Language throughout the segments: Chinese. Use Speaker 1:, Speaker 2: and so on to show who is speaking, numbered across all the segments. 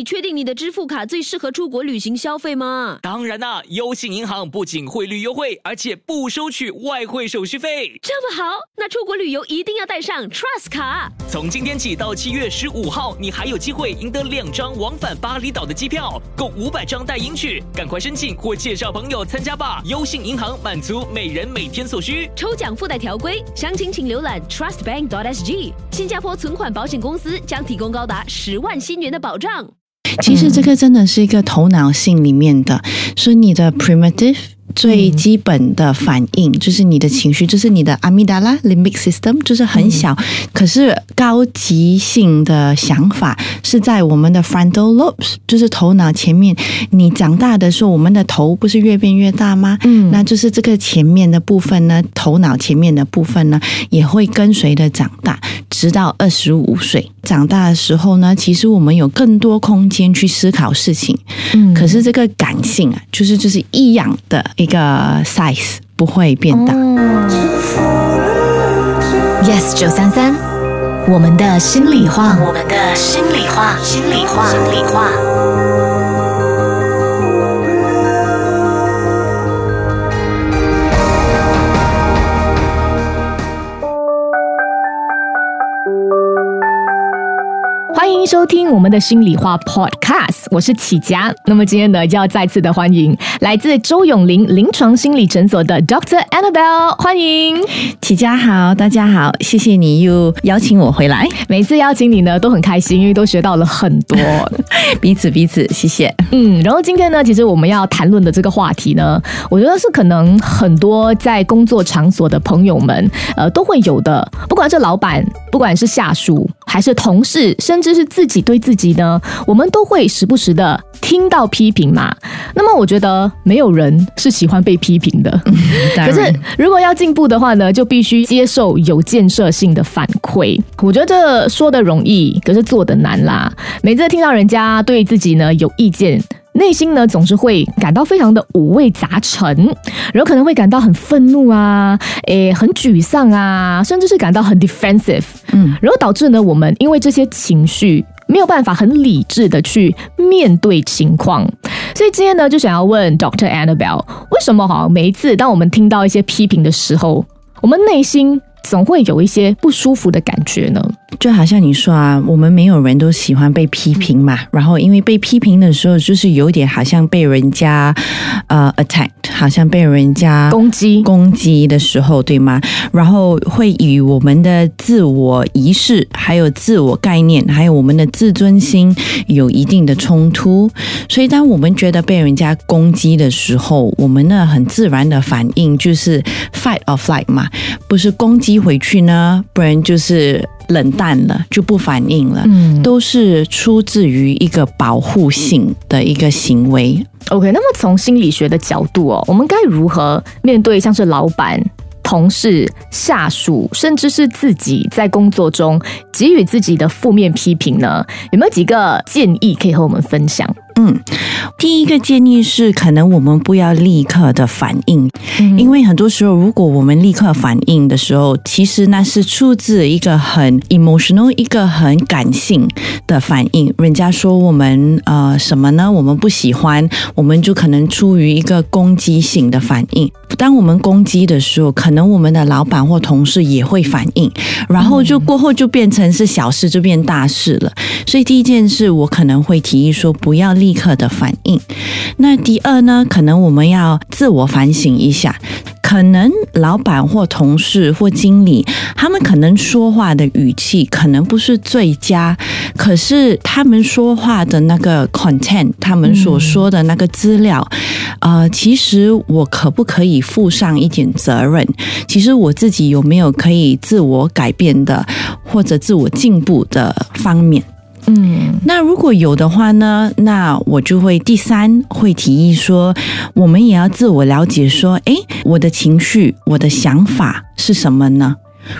Speaker 1: 你确定你的支付卡最适合出国旅行消费吗？
Speaker 2: 当然啦，优信银行不仅汇率优惠，而且不收取外汇手续费。
Speaker 1: 这么好，那出国旅游一定要带上 Trust 卡。
Speaker 2: 从今天起到七月十五号，你还有机会赢得两张往返巴厘岛的机票，共五百张代银券。赶快申请或介绍朋友参加吧！优信银行满足每人每天所需。
Speaker 1: 抽奖附带条规，详情请浏览 trustbank.sg。新加坡存款保险公司将提供高达十万新元的保障。
Speaker 3: 其实这个真的是一个头脑性里面的，所以你的 primitive。最基本的反应就是你的情绪，就是你的阿米达拉 limbic system，就是很小。可是高级性的想法是在我们的 frontal lobes，就是头脑前面。你长大的时候，我们的头不是越变越大吗？嗯，那就是这个前面的部分呢，头脑前面的部分呢，也会跟随着长大，直到二十五岁。长大的时候呢，其实我们有更多空间去思考事情。嗯，可是这个感性啊，就是就是异样的一个 size 不会变大。
Speaker 4: Yes 九三三，我们的心里话，我们的心里话，心里话，心里话。
Speaker 5: 欢迎收听我们的心里话 Podcast，我是启佳。那么今天呢，就要再次的欢迎来自周永林临床心理诊所的 Doctor Annabelle，欢迎
Speaker 3: 启佳好，大家好，谢谢你又邀请我回来。
Speaker 5: 每次邀请你呢，都很开心，因为都学到了很多，
Speaker 3: 彼此彼此，谢谢。
Speaker 5: 嗯，然后今天呢，其实我们要谈论的这个话题呢，我觉得是可能很多在工作场所的朋友们，呃，都会有的，不管是老板，不管是下属，还是同事，甚至是自己对自己呢，我们都会时不时的听到批评嘛。那么我觉得没有人是喜欢被批评的，可是如果要进步的话呢，就必须接受有建设性的反馈。我觉得这说的容易，可是做的难啦。每次听到人家对自己呢有意见。内心呢总是会感到非常的五味杂陈，然后可能会感到很愤怒啊，诶，很沮丧啊，甚至是感到很 defensive，嗯，然后导致呢我们因为这些情绪没有办法很理智的去面对情况，所以今天呢就想要问 Doctor Annabelle，为什么哈每一次当我们听到一些批评的时候，我们内心总会有一些不舒服的感觉呢？
Speaker 3: 就好像你说啊，我们没有人都喜欢被批评嘛。然后因为被批评的时候，就是有点好像被人家呃 attack，好像被人家
Speaker 5: 攻击
Speaker 3: 攻击的时候，对吗？然后会与我们的自我仪式、还有自我概念、还有我们的自尊心有一定的冲突。所以当我们觉得被人家攻击的时候，我们呢很自然的反应就是 fight or flight 嘛，不是攻击回去呢，不然就是。冷淡了就不反应了，嗯，都是出自于一个保护性的一个行为。
Speaker 5: OK，那么从心理学的角度哦，我们该如何面对像是老板、同事、下属，甚至是自己在工作中给予自己的负面批评呢？有没有几个建议可以和我们分享？
Speaker 3: 嗯，第一个建议是，可能我们不要立刻的反应，因为很多时候，如果我们立刻反应的时候，其实那是出自一个很 emotional、一个很感性的反应。人家说我们呃什么呢？我们不喜欢，我们就可能出于一个攻击性的反应。当我们攻击的时候，可能我们的老板或同事也会反应，然后就过后就变成是小事就变大事了。所以第一件事，我可能会提议说，不要立刻的反应。那第二呢，可能我们要自我反省一下。可能老板或同事或经理，他们可能说话的语气可能不是最佳，可是他们说话的那个 content，他们所说的那个资料，呃，其实我可不可以负上一点责任？其实我自己有没有可以自我改变的或者自我进步的方面？嗯，那如果有的话呢？那我就会第三会提议说，我们也要自我了解，说，诶，我的情绪、我的想法是什么呢？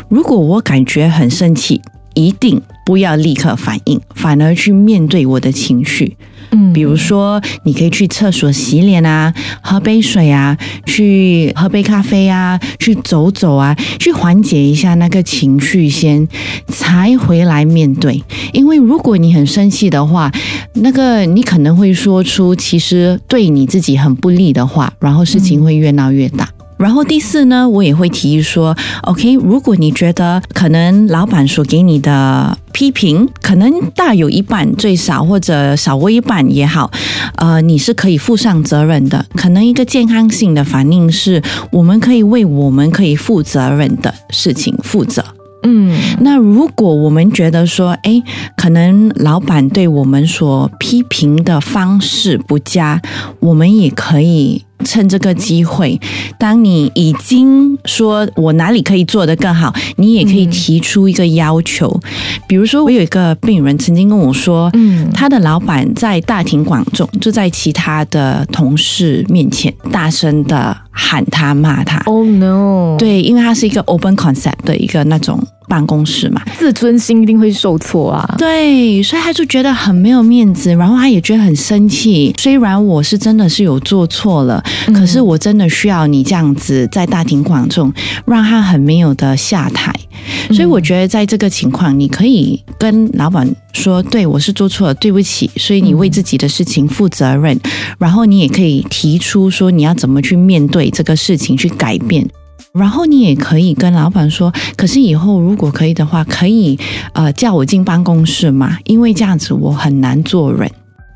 Speaker 3: 如果我感觉很生气，一定。不要立刻反应，反而去面对我的情绪。
Speaker 5: 嗯
Speaker 3: 比如说，你可以去厕所洗脸啊，喝杯水啊，去喝杯咖啡啊，去走走啊，去缓解一下那个情绪先，才回来面对。因为如果你很生气的话，那个你可能会说出其实对你自己很不利的话，然后事情会越闹越大。然后第四呢，我也会提议说，OK，如果你觉得可能老板所给你的批评，可能大有一半最少或者少过一半也好，呃，你是可以负上责任的。可能一个健康性的反应是，我们可以为我们可以负责任的事情负责。
Speaker 5: 嗯
Speaker 3: 那如果我们觉得说，哎，可能老板对我们所批评的方式不佳，我们也可以趁这个机会，当你已经说我哪里可以做得更好，你也可以提出一个要求。比如说，我有一个病人曾经跟我说，
Speaker 5: 嗯
Speaker 3: 他的老板在大庭广众，就在其他的同事面前大声的喊他骂他。
Speaker 5: ，Oh no，，
Speaker 3: 对，因为他是一个 open concept 的一个那种办公室嘛，
Speaker 5: 自尊心一定会受挫啊。
Speaker 3: 对，所以他就觉得很没有面子，然后他也觉得很生气。虽然我是真的是有做错了，可是我真的需要你这样子在大庭广众，让他很没有的下台。所以我觉得在这个情况，你可以跟老板说：“对我是做错了，对不起。”所以你为自己的事情负责任，然后你也可以提出说你要怎么去面对这个事情，去改变。然后你也可以跟老板说，可是以后如果可以的话，可以呃叫我进办公室嘛，因为这样子我很难做人。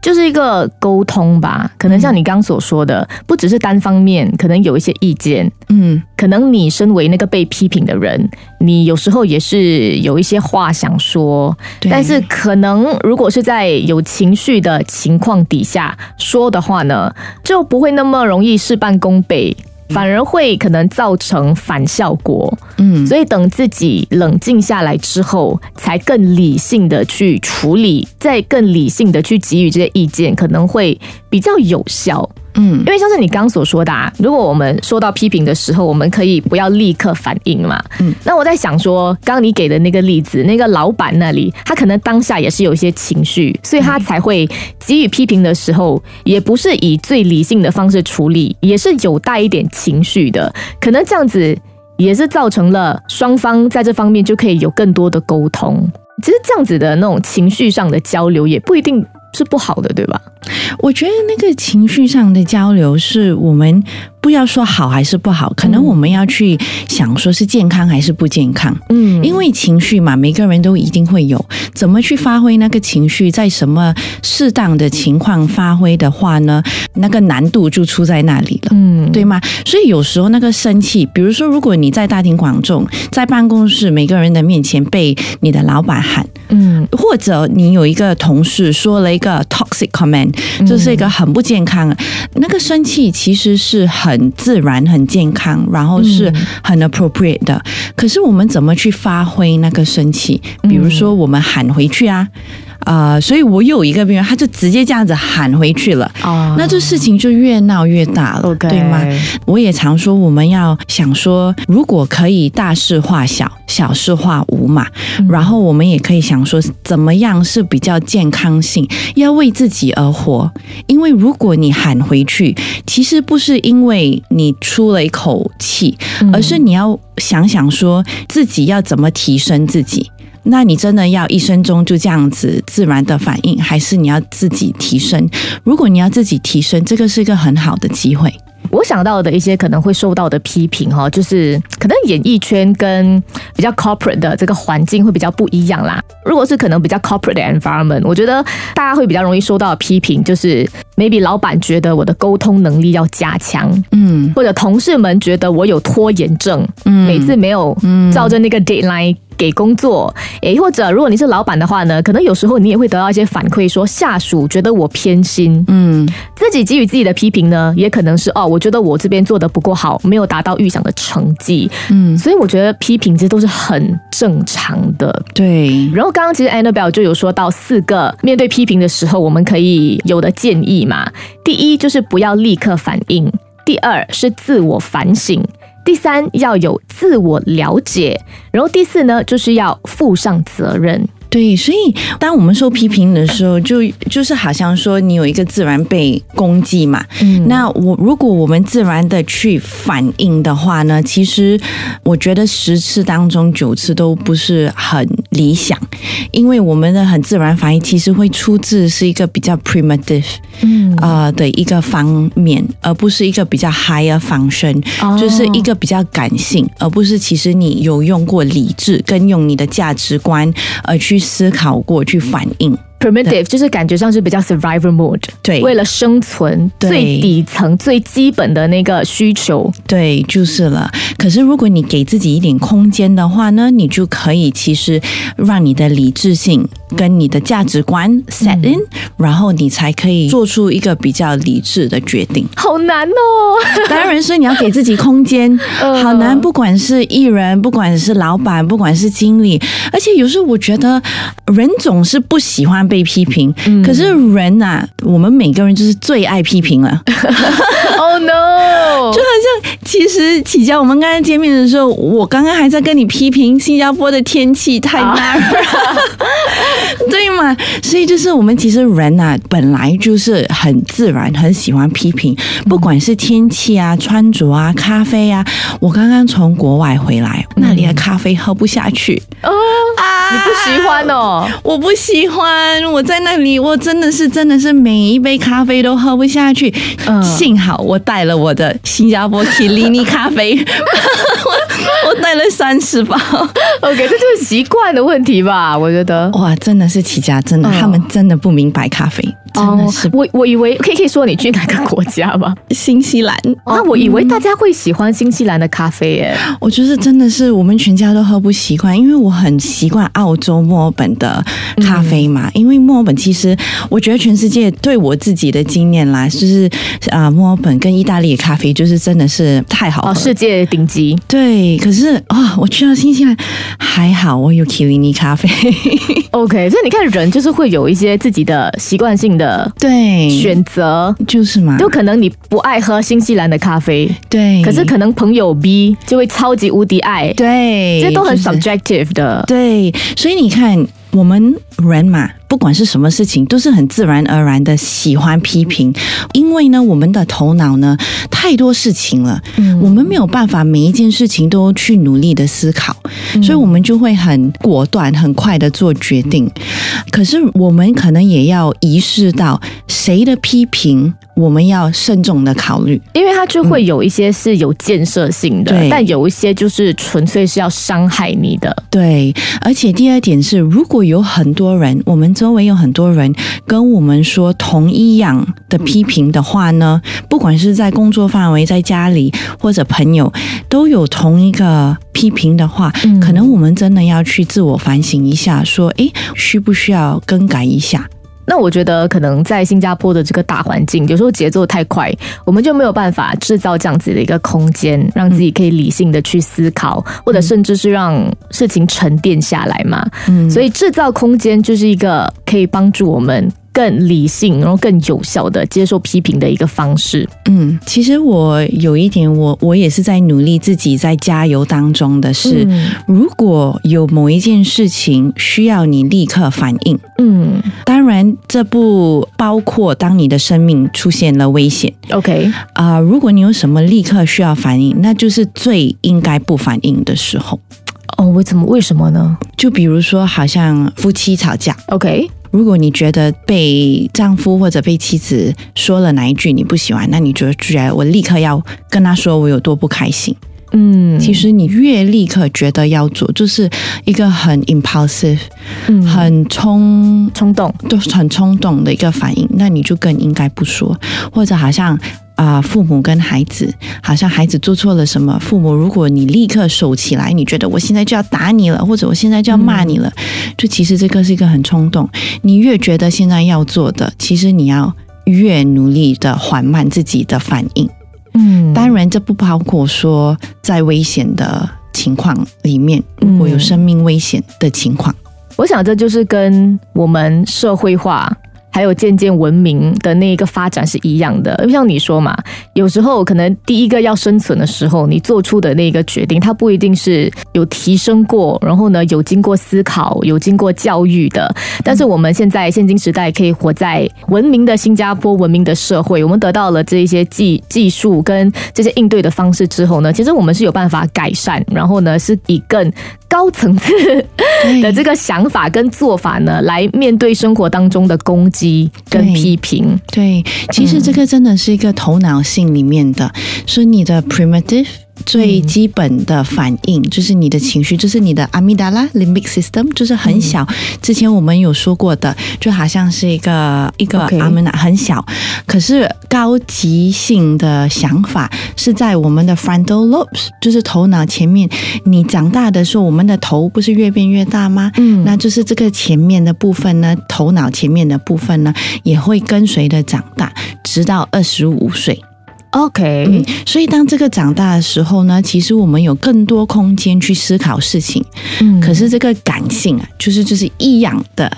Speaker 5: 就是一个沟通吧，可能像你刚刚所说的，不只是单方面，可能有一些意见，
Speaker 3: 嗯，
Speaker 5: 可能你身为那个被批评的人，你有时候也是有一些话想说，但是可能如果是在有情绪的情况底下说的话呢，就不会那么容易事半功倍。反而会可能造成反效果，
Speaker 3: 嗯，
Speaker 5: 所以等自己冷静下来之后，才更理性的去处理，再更理性的去给予这些意见，可能会比较有效。
Speaker 3: 嗯
Speaker 5: 因为像是你刚刚所说的、啊，如果我们说到批评的时候，我们可以不要立刻反应嘛。
Speaker 3: 嗯，
Speaker 5: 那我在想说，刚刚你给的那个例子，那个老板那里，他可能当下也是有一些情绪，所以他才会给予批评的时候，也不是以最理性的方式处理，也是有带一点情绪的。可能这样子也是造成了双方在这方面就可以有更多的沟通。其实这样子的那种情绪上的交流，也不一定是不好的，对吧？
Speaker 3: 我觉得那个情绪上的交流是我们不要说好还是不好，可能我们要去想说是健康还是不健康。
Speaker 5: 嗯
Speaker 3: 因为情绪嘛，每个人都一定会有，怎么去发挥那个情绪，在什么适当的情况发挥的话呢？那个难度就出在那里了。
Speaker 5: 嗯，
Speaker 3: 对吗？所以有时候那个生气，比如说，如果你在大庭广众，在办公室每个人的面前被你的老板喊，
Speaker 5: 嗯
Speaker 3: 或者你有一个同事说了一个 toxic comment，这是一个很不健康的，那个生气其实是很自然、很健康，然后是很 appropriate 的。可是我们怎么去发挥那个生气？比如说，我们喊回去啊。啊、所以我有一个病人，他就直接这样子喊回去了，
Speaker 5: 哦
Speaker 3: 那这事情就越闹越大了对吗？我也常说，我们要想说，如果可以大事化小，小事化无嘛。然后我们也可以想说，怎么样是比较健康性，要为自己而活。因为如果你喊回去，其实不是因为你出了一口气，而是你要想想说自己要怎么提升自己。那你真的要一生中就这样子自然的反应，还是你要自己提升？如果你要自己提升，这个是一个很好的机会。
Speaker 5: 我想到的一些可能会受到的批评哈，就是可能演艺圈跟比较 corporate 的这个环境会比较不一样啦。如果是可能比较 corporate 的 environment，我觉得大家会比较容易受到的批评，就是 maybe 老板觉得我的沟通能力要加强，
Speaker 3: 嗯
Speaker 5: 或者同事们觉得我有拖延症，
Speaker 3: 嗯
Speaker 5: 每次没有照着那个 deadline 给工作，诶，或者如果你是老板的话呢，可能有时候你也会得到一些反馈，说下属觉得我偏心，
Speaker 3: 嗯。
Speaker 5: 自己给予自己的批评呢，也可能是哦，我觉得我这边做的不够好，没有达到预想的成绩，
Speaker 3: 嗯，
Speaker 5: 所以我觉得批评这都是很正常的。
Speaker 3: 对，
Speaker 5: 然后刚刚其实 Annabelle 就有说到四个面对批评的时候我们可以有的建议嘛。第一就是不要立刻反应，第二是自我反省，第三要有自我了解，然后第四呢就是要负上责任。
Speaker 3: 对，所以当我们受批评的时候，就就是好像说你有一个自然被攻击嘛。
Speaker 5: 嗯。
Speaker 3: 那我如果我们自然的去反应的话呢，其实我觉得十次当中九次都不是很理想，因为我们的很自然反应其实会出自是一个比较 primitive
Speaker 5: 嗯。
Speaker 3: 呃的一个方面，而不是一个比较 higher function，、
Speaker 5: 哦。
Speaker 3: 就是一个比较感性，而不是其实你有用过理智跟用你的价值观而去思考过去反应。
Speaker 5: Primitive 就是感觉上是比较 survivor mode，
Speaker 3: 对
Speaker 5: 为了生存
Speaker 3: 对
Speaker 5: 最底层、最基本的那个需求。
Speaker 3: 对，就是了。可是如果你给自己一点空间的话呢，你就可以其实让你的理智性跟你的价值观 set in，、然后你才可以做出一个比较理智的决定。
Speaker 5: 好难哦，
Speaker 3: 当然是你要给自己空间，
Speaker 5: 嗯
Speaker 3: 好难。不管是艺人，不管是老板，不管是经理，而且有时候我觉得人总是不喜欢被批评，可是人呐、我们每个人就是最爱批评了。
Speaker 5: Oh no！
Speaker 3: 就好像其实启佳，我们刚才见面的时候，我刚刚还在跟你批评新加坡的天气太难了，对嘛？所以就是我们其实人啊，本来就是很自然，很喜欢批评，不管是天气啊、穿着啊、咖啡啊。我刚刚从国外回来，那里的咖啡喝不下去
Speaker 5: 哦，
Speaker 3: 啊，
Speaker 5: 你不喜欢哦？
Speaker 3: 我不喜欢，我在那里，我真的是真的是每一杯咖啡都喝不下去。
Speaker 5: 嗯
Speaker 3: 幸好我带了我的新加坡 Kilini 咖啡，我 我带了三十包。
Speaker 5: OK，这就是习惯的问题吧？我觉得。
Speaker 3: 哇，真的是起家，真的，
Speaker 5: 嗯
Speaker 3: 他们真的不明白咖啡，真的是
Speaker 5: 我我以为可以可以说你去哪个国家吧？
Speaker 3: 新西兰。
Speaker 5: 啊，我以为大家会喜欢新西兰的咖啡耶。
Speaker 3: 我觉得真的是我们全家都喝不习惯，因为我很习惯澳洲墨尔本的咖啡嘛。因为墨尔本其实我觉得全世界对我自己的经验来，就是啊、墨尔本跟意大利的咖啡就是真的是太好喝
Speaker 5: 哦，
Speaker 3: 了。
Speaker 5: 世界顶级。
Speaker 3: 对，可是啊、我去到新西兰还好，我有 Kilini 咖啡。
Speaker 5: OK，所以你看，人就是会有一些自己的习惯性的
Speaker 3: 对，
Speaker 5: 选择。
Speaker 3: 就是嘛，
Speaker 5: 就可能你不爱喝新西兰的咖啡，
Speaker 3: 对，
Speaker 5: 可是可能朋友 B 就会超级无敌爱，
Speaker 3: 对，
Speaker 5: 这都很 subjective 的。
Speaker 3: 对，所以你看，我们人嘛，不管是什么事情，都是很自然而然的喜欢批评，因为呢，我们的头脑呢太多事情了，
Speaker 5: 嗯。
Speaker 3: 我们没有办法每一件事情都去努力的思考，所以我们就会很果断、很快的做决定。可是我们可能也要意识到，谁的批评，我们要慎重的考虑。
Speaker 5: 因为它就会有一些是有建设性的，
Speaker 3: 对
Speaker 5: 但有一些就是纯粹是要伤害你的。
Speaker 3: 对，而且第二点是，如果有很多人，我们周围有很多人跟我们说同一样的批评的话呢，不管是在工作范围、在家里或者朋友，都有同一个批评的话，
Speaker 5: 嗯
Speaker 3: 可能我们真的要去自我反省一下，说，诶，需不需要更改一下？
Speaker 5: 那我觉得可能在新加坡的这个大环境，有时候节奏太快，我们就没有办法制造这样子的一个空间，让自己可以理性的去思考，或者甚至是让事情沉淀下来嘛。
Speaker 3: 嗯
Speaker 5: 所以制造空间就是一个可以帮助我们更理性，然后更有效的接受批评的一个方式。
Speaker 3: 嗯，其实我有一点，我我也是在努力自己在加油当中的是，
Speaker 5: 嗯
Speaker 3: 如果有某一件事情需要你立刻反应。
Speaker 5: 嗯
Speaker 3: 当然，这不包括当你的生命出现了危险
Speaker 5: ，OK，
Speaker 3: 啊、如果你有什么立刻需要反应，那就是最应该不反应的时候。
Speaker 5: 哦，为什么？为什么呢
Speaker 3: 就比如说，好像夫妻吵架
Speaker 5: ，？OK，
Speaker 3: 如果你觉得被丈夫或者被妻子说了哪一句你不喜欢，那你就觉得我立刻要跟他说我有多不开心。
Speaker 5: 嗯，
Speaker 3: 其实你越立刻觉得要做，就是一个很 impulsive、
Speaker 5: 嗯。
Speaker 3: 很冲
Speaker 5: 冲动，
Speaker 3: 都是很冲动的一个反应，那你就更应该不说，或者好像啊、父母跟孩子，好像孩子做错了什么，父母如果你立刻手起来，你觉得我现在就要打你了，或者我现在就要骂你了，就其实这个是一个很冲动，你越觉得现在要做的，其实你要越努力的缓慢自己的反应。
Speaker 5: 嗯
Speaker 3: 当然，这不包括说在危险的情况里面，如果有生命危险的情况。
Speaker 5: 我想这就是跟我们社会化还有渐渐文明的那一个发展是一样的。就像你说嘛，有时候可能第一个要生存的时候，你做出的那个决定，它不一定是有提升过，然后呢有经过思考、有经过教育的。但是我们现在现今时代可以活在文明的新加坡、文明的社会，我们得到了这一些技技术跟这些应对的方式之后呢，其实我们是有办法改善，然后呢是以更高层次的这个想法跟做法呢，来面对生活当中的攻击跟批评。
Speaker 3: 对，其实这个真的是一个头脑性里面的，所以你的 primitive。最基本的反应就是你的情绪，就是你的阿米达拉 limbic system，就是很小。之前我们有说过的，就好像是一个一个阿米达很小，可是高级性的想法是在我们的 frontal lobes，就是头脑前面。你长大的时候，我们的头不是越变越大吗？嗯，那就是这个前面的部分呢，头脑前面的部分呢，也会跟随着长大，直到二十五岁。
Speaker 5: OK，
Speaker 3: 所以当这个长大的时候呢，其实我们有更多空间去思考事情。嗯，可是这个感性啊，就是就是一样的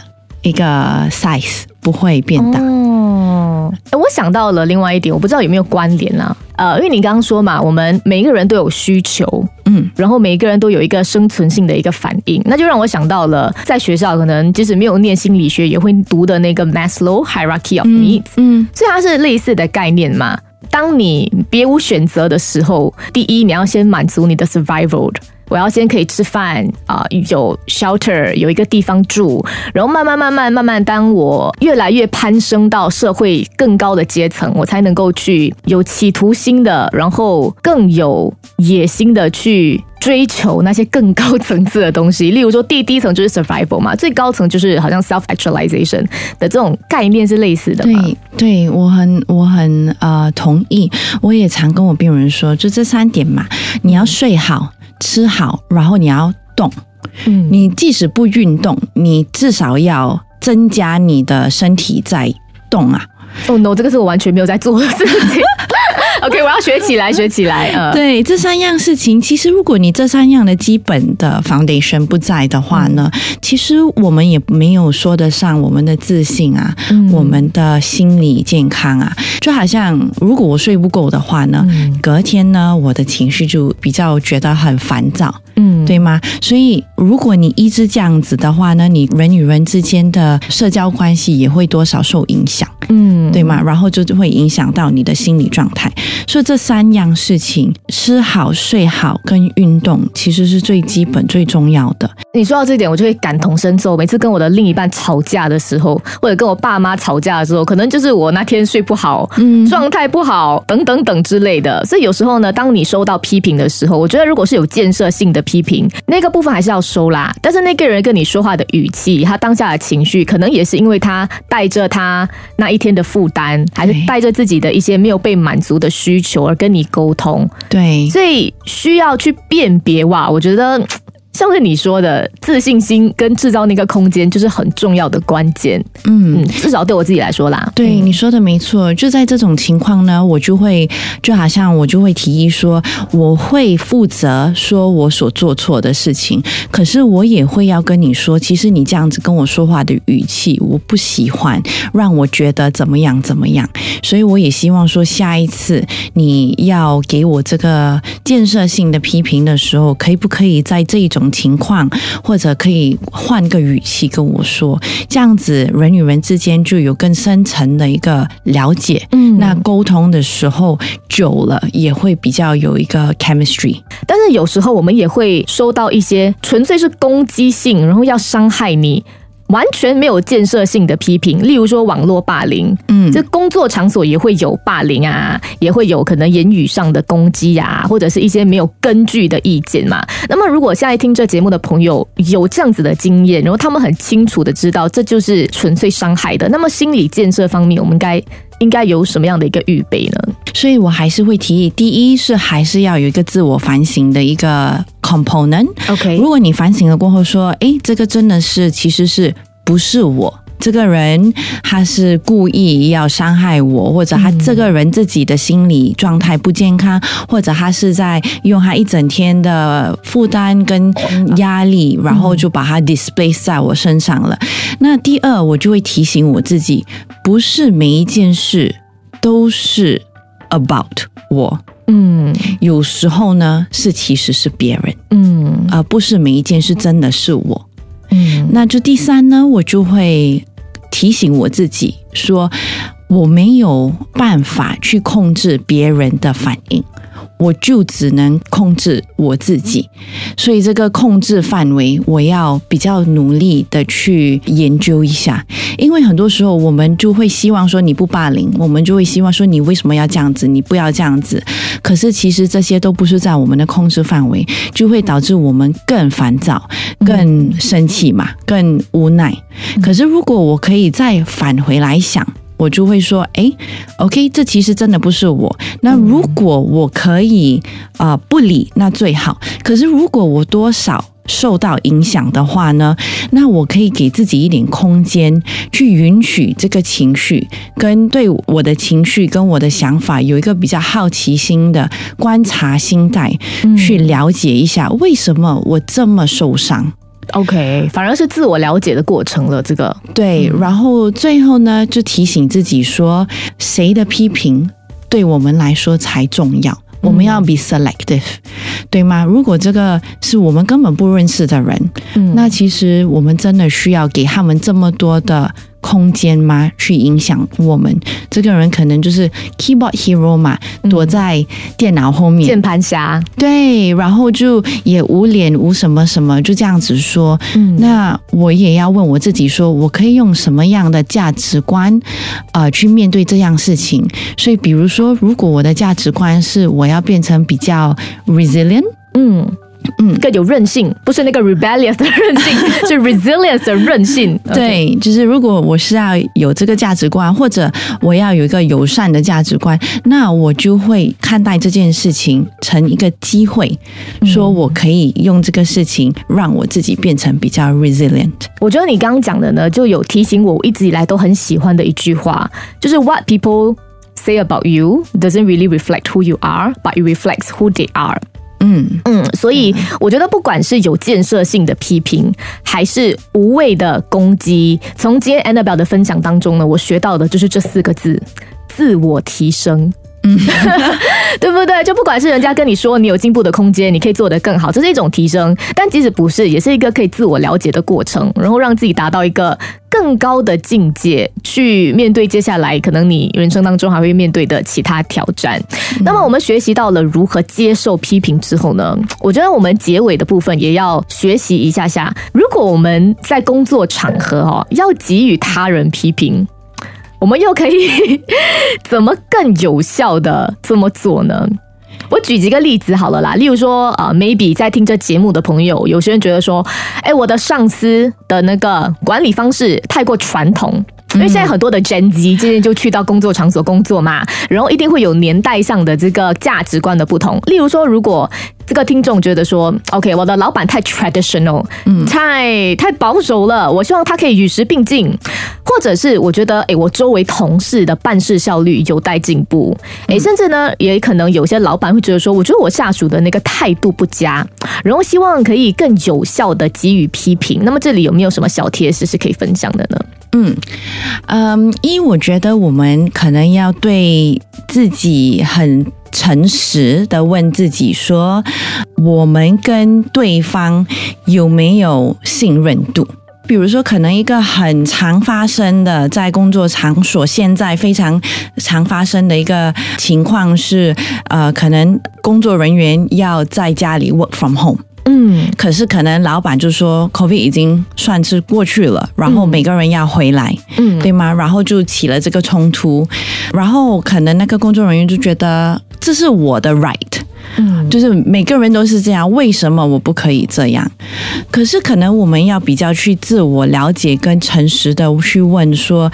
Speaker 3: 一个 size 不会变大。
Speaker 5: 哦，我想到了另外一点，我不知道有没有关联啊？呃，因为你刚刚说嘛，我们每一个人都有需求，嗯，然后每一个人都有一个生存性的一个反应，那就让我想到了在学校可能即使没有念心理学，也会读的那个 Maslow hierarchy of needs，嗯，所以它是类似的概念嘛。当你别无选择的时候，第一你要先满足你的 survival，我要先可以吃饭啊，有 shelter，有一个地方住，然后慢慢慢慢慢慢，当我越来越攀升到社会更高的阶层，我才能够去有企图心的，然后更有野心的去。追求那些更高层次的东西，例如说第低层就是 survival 嘛，最高层就是好像 self actualization 的这种概念是类似的。
Speaker 3: 对，对我很我很呃同意。我也常跟我病人说，就这三点嘛，你要睡好、吃好，然后你要动。嗯，你即使不运动，你至少要增加你的身体在动啊。
Speaker 5: 哦 no，这个是我完全没有在做的事情。OK，我要学起来，学起来。呃，
Speaker 3: 对，这三样事情，其实如果你这三样的基本的 foundation 不在的话呢，其实我们也没有说得上我们的自信啊，我们的心理健康啊。就好像如果我睡不够的话呢，隔天呢，我的情绪就比较觉得很烦躁，嗯，对吗？所以如果你一直这样子的话呢，你人与人之间的社交关系也会多少受影响，嗯，对吗？然后就会影响到你的心理状态。所以这三样事情，吃好、睡好跟运动，其实是最基本、最重要的。
Speaker 5: 你说到这点，我就会感同身受。每次跟我的另一半吵架的时候，或者跟我爸妈吵架的时候，可能就是我那天睡不好，嗯，状态不好，等等等之类的。所以有时候呢，当你收到批评的时候，我觉得如果是有建设性的批评，那个部分还是要收啦。但是那个人跟你说话的语气，他当下的情绪，可能也是因为他带着他那一天的负担，还是带着自己的一些没有被满足的。需求而跟你沟通，
Speaker 3: 对，
Speaker 5: 所以需要去辨别哇，我觉得。像是你说的，自信心跟制造那个空间就是很重要的关键。嗯，至少对我自己来说啦。
Speaker 3: 对，你说的没错。就在这种情况呢，我就会就好像我就会提议说，我会负责说我所做错的事情，可是我也会要跟你说，其实你这样子跟我说话的语气，我不喜欢，让我觉得怎么样怎么样。所以我也希望说，下一次你要给我这个建设性的批评的时候，可以不可以在这一种。情况，或者可以换个语气跟我说，这样子人与人之间就有更深层的一个了解。嗯，那沟通的时候久了也会比较有一个 chemistry。
Speaker 5: 但是有时候我们也会收到一些纯粹是攻击性，然后要伤害你。完全没有建设性的批评，例如说网络霸凌，嗯，这工作场所也会有霸凌啊，也会有可能言语上的攻击啊，或者是一些没有根据的意见嘛。那么，如果现在听这节目的朋友有这样子的经验，然后他们很清楚的知道这就是纯粹伤害的，那么心理建设方面，我们该。应该有什么样的一个预备呢？
Speaker 3: 所以我还是会提议，第一是还是要有一个自我反省的一个 component。
Speaker 5: OK，
Speaker 3: 如果你反省了过后说，哎，这个真的是其实是不是我这个人他是故意要伤害我，或者他这个人自己的心理状态不健康，或者他是在用他一整天的负担跟压力，然后就把它 display 在我身上了。那第二，我就会提醒我自己，不是每一件事都是 about 我。
Speaker 5: 嗯
Speaker 3: 有时候呢，是其实是别人，
Speaker 5: 嗯
Speaker 3: 而不是每一件事真的是我。
Speaker 5: 嗯。
Speaker 3: 那就第三呢，我就会提醒我自己说，我没有办法去控制别人的反应。我就只能控制我自己，所以这个控制范围我要比较努力的去研究一下，因为很多时候我们就会希望说你不霸凌，我们就会希望说你为什么要这样子，你不要这样子。可是其实这些都不是在我们的控制范围，就会导致我们更烦躁、更生气嘛，更无奈。可是如果我可以再返回来想。我就会说，诶 o k 这其实真的不是我。那如果我可以啊、呃不理，那最好。可是如果我多少受到影响的话呢，那我可以给自己一点空间，去允许这个情绪，跟对我的情绪跟我的想法有一个比较好奇心的观察心态，去了解一下为什么我这么受伤。
Speaker 5: ，OK，反而是自我了解的过程了。这个，
Speaker 3: 对，然后最后呢，就提醒自己说，谁的批评对我们来说才重要。我们要 be selective，对吗？如果这个是我们根本不认识的人，
Speaker 5: 嗯
Speaker 3: 那其实我们真的需要给他们这么多的空间吗？去影响我们？这个人可能就是 keyboard hero 嘛，躲在电脑后面，
Speaker 5: 键盘侠，
Speaker 3: 对，然后就也无脸无什么什么，就这样子说。
Speaker 5: 嗯
Speaker 3: 那我也要问我自己说，我可以用什么样的价值观，呃，去面对这样事情？所以，比如说，如果我的价值观是我要变成比较 resilient，
Speaker 5: 嗯
Speaker 3: 嗯
Speaker 5: 更有韧性，不是那个 rebellious 的韧性，是 resilience 的韧性。
Speaker 3: 对，就是如果我是要有这个价值观，或者我要有一个友善的价值观，那我就会看待这件事情成一个机会，说我可以用这个事情让我自己变成比较 resilient。
Speaker 5: 我觉得你刚刚讲的呢，就有提醒我，我一直以来都很喜欢的一句话，就是 What people say about you doesn't really reflect who you are, but it reflects who they are。
Speaker 3: 嗯，
Speaker 5: 嗯，所以我觉得不管是有建设性的批评，还是无谓的攻击，从今天 Annabelle 的分享当中呢，我学到的就是这四个字：自我提升。嗯，对不对？就不管是人家跟你说你有进步的空间，你可以做得更好，这是一种提升；但即使不是，也是一个可以自我了解的过程，然后让自己达到一个更高的境界，去面对接下来可能你人生当中还会面对的其他挑战。那么我们学习到了如何接受批评之后呢，我觉得我们结尾的部分也要学习一下下。如果我们在工作场合哦，要给予他人批评。我们又可以 怎么更有效的这么做呢？我举几个例子好了啦，例如说，呃，maybe 在听这节目的朋友，有些人觉得说，哎，我的上司的那个管理方式太过传统。因为现在很多的 Gen Z 今天就去到工作场所工作嘛，然后一定会有年代上的这个价值观的不同。例如说，如果这个听众觉得说，OK，我的老板太 traditional，嗯，太太保守了，我希望他可以与时并进，或者是我觉得，诶，我周围同事的办事效率有待进步，诶，甚至呢，也可能有些老板会觉得说，我觉得我下属的那个态度不佳，然后希望可以更有效的给予批评。那么这里有没有什么小贴士是可以分享的呢？
Speaker 3: 嗯，因为我觉得我们可能要对自己很诚实的问自己说，我们跟对方有没有信任度？比如说，可能一个很常发生的在工作场所，现在非常常发生的一个情况是，呃，可能工作人员要在家里 work from home。
Speaker 5: 嗯
Speaker 3: 可是可能老板就说 COVID 已经算是过去了，然后每个人要回来，
Speaker 5: 嗯
Speaker 3: 对吗？然后就起了这个冲突，然后可能那个工作人员就觉得这是我的 right，
Speaker 5: 嗯
Speaker 3: 就是每个人都是这样，为什么我不可以这样？可是可能我们要比较去自我了解跟诚实的去问说，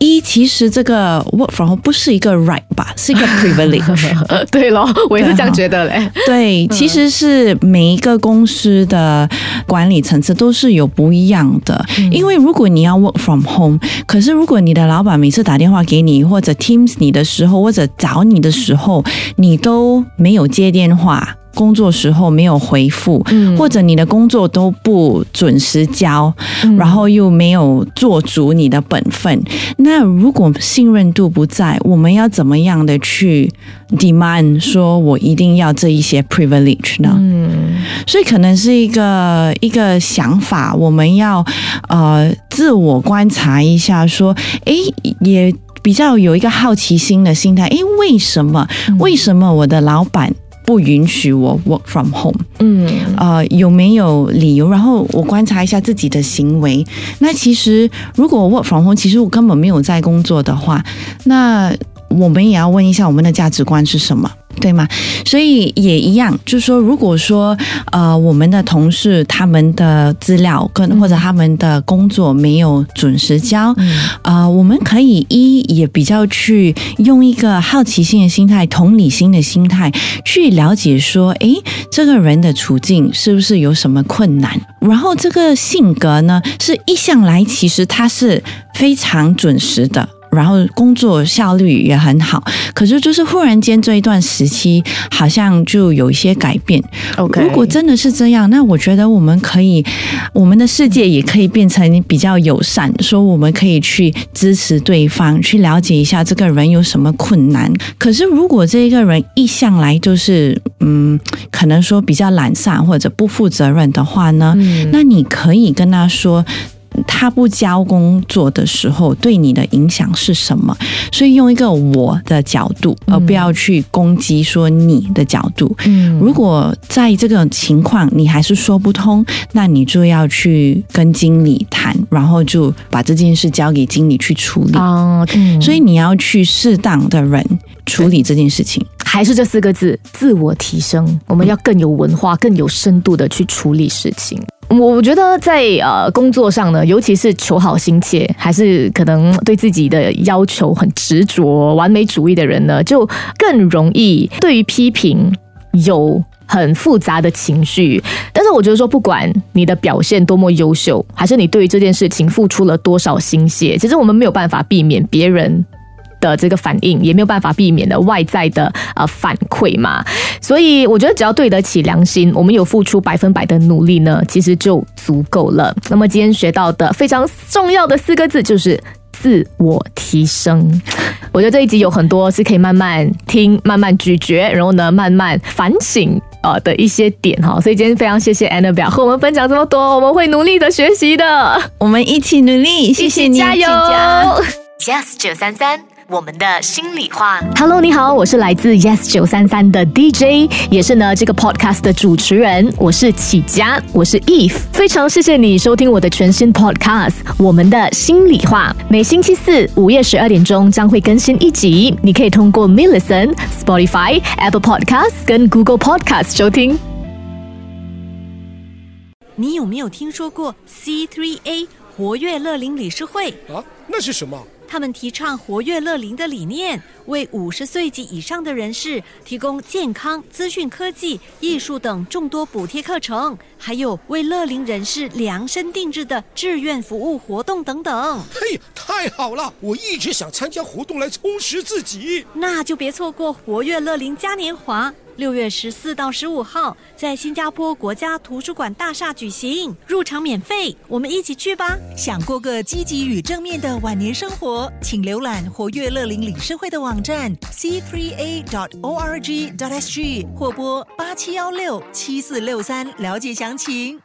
Speaker 3: 一其实这个 work from home 不是一个 right 吧，是一个 privilege。
Speaker 5: 对咯，我也是这样觉得嘞。
Speaker 3: 对，其实是每一个公司的管理层次都是有不一样的。因为如果你要 work from home，可是如果你的老板每次打电话给你或者 Teams 你的时候，或者找你的时候，你都没有接电话。工作时候没有回复，或者你的工作都不准时交，然后又没有做足你的本分，那如果信任度不在，我们要怎么样的去 demand 说我一定要这一些 privilege 呢？嗯，所以可能是一个一个想法，我们要呃自我观察一下，说，哎，也比较有一个好奇心的心态，哎，为什么？为什么我的老板？不允许我 work from home，嗯，呃，有没有理由？然后我观察一下自己的行为。那其实如果 work from home，其实我根本没有在工作的话，那我们也要问一下我们的价值观是什么。对吗？所以也一样，就是说，如果说呃，我们的同事他们的资料跟或者他们的工作没有准时交，啊，我们可以一也比较去用一个好奇心的心态、同理心的心态去了解说，诶，这个人的处境是不是有什么困难？然后这个性格呢，是一向来其实他是非常准时的。然后工作效率也很好，可是就是忽然间这一段时期，好像就有一些改变。
Speaker 5: OK，
Speaker 3: 如果真的是这样，那我觉得我们可以，我们的世界也可以变成比较友善，说我们可以去支持对方，去了解一下这个人有什么困难。可是如果这一个人一向来就是嗯，可能说比较懒散或者不负责任的话呢，那你可以跟他说。他不交工作的时候，对你的影响是什么？所以用一个我的角度，而不要去攻击说你的角度。嗯，如果在这个情况你还是说不通，那你就要去跟经理谈，然后就把这件事交给经理去处理。哦，所以你要去适当的人处理这件事情。
Speaker 5: 还是这四个字：自我提升。我们要更有文化、更有深度的去处理事情。我觉得在呃工作上呢，尤其是求好心切，还是可能对自己的要求很执着、完美主义的人呢，就更容易对于批评有很复杂的情绪。但是我觉得说，不管你的表现多么优秀，还是你对于这件事情付出了多少心血，其实我们没有办法避免别人。的这个反应也没有办法避免的外在的呃反馈嘛，所以我觉得只要对得起良心，我们有付出百分百的努力呢，其实就足够了。那么今天学到的非常重要的四个字就是自我提升。我觉得这一集有很多是可以慢慢听、慢慢咀嚼，然后呢慢慢反省呃的一些点哈。所以今天非常谢谢 Annabelle 和我们分享这么多，我们会努力的学习的，
Speaker 3: 我们一起努力，谢谢你，
Speaker 5: 加油
Speaker 4: ，Yes 九三三。我们的心里话
Speaker 5: ，Hello，你好，我是来自 Yes 九三三的 DJ，也是呢这个 Podcast 的主持人，我是启佳，我是 Eve，非常谢谢你收听我的全新 Podcast，我们的心里话，每星期四午夜十二点钟将会更新一集，你可以通过 m i l l i c e n Spotify、Apple Podcast 跟 Google Podcast 收听。
Speaker 6: 你有没有听说过 C3A 活跃乐龄理事会
Speaker 7: 啊？那是什么？
Speaker 6: 他们提倡活跃乐龄的理念，为五十岁及以上的人士提供健康、资讯科技、艺术等众多补贴课程，还有为乐龄人士量身定制的志愿服务活动等等。
Speaker 7: 嘿，太好了！我一直想参加活动来充实自己，
Speaker 6: 那就别错过活跃乐龄嘉年华。六月十四到十五号，在新加坡国家图书馆大厦举行，入场免费，我们一起去吧！
Speaker 8: 想过个积极与正面的晚年生活，请浏览活跃乐龄理事会的网站 c3a.dot.org.dot.sg 或拨八七幺六七四六三了解详情。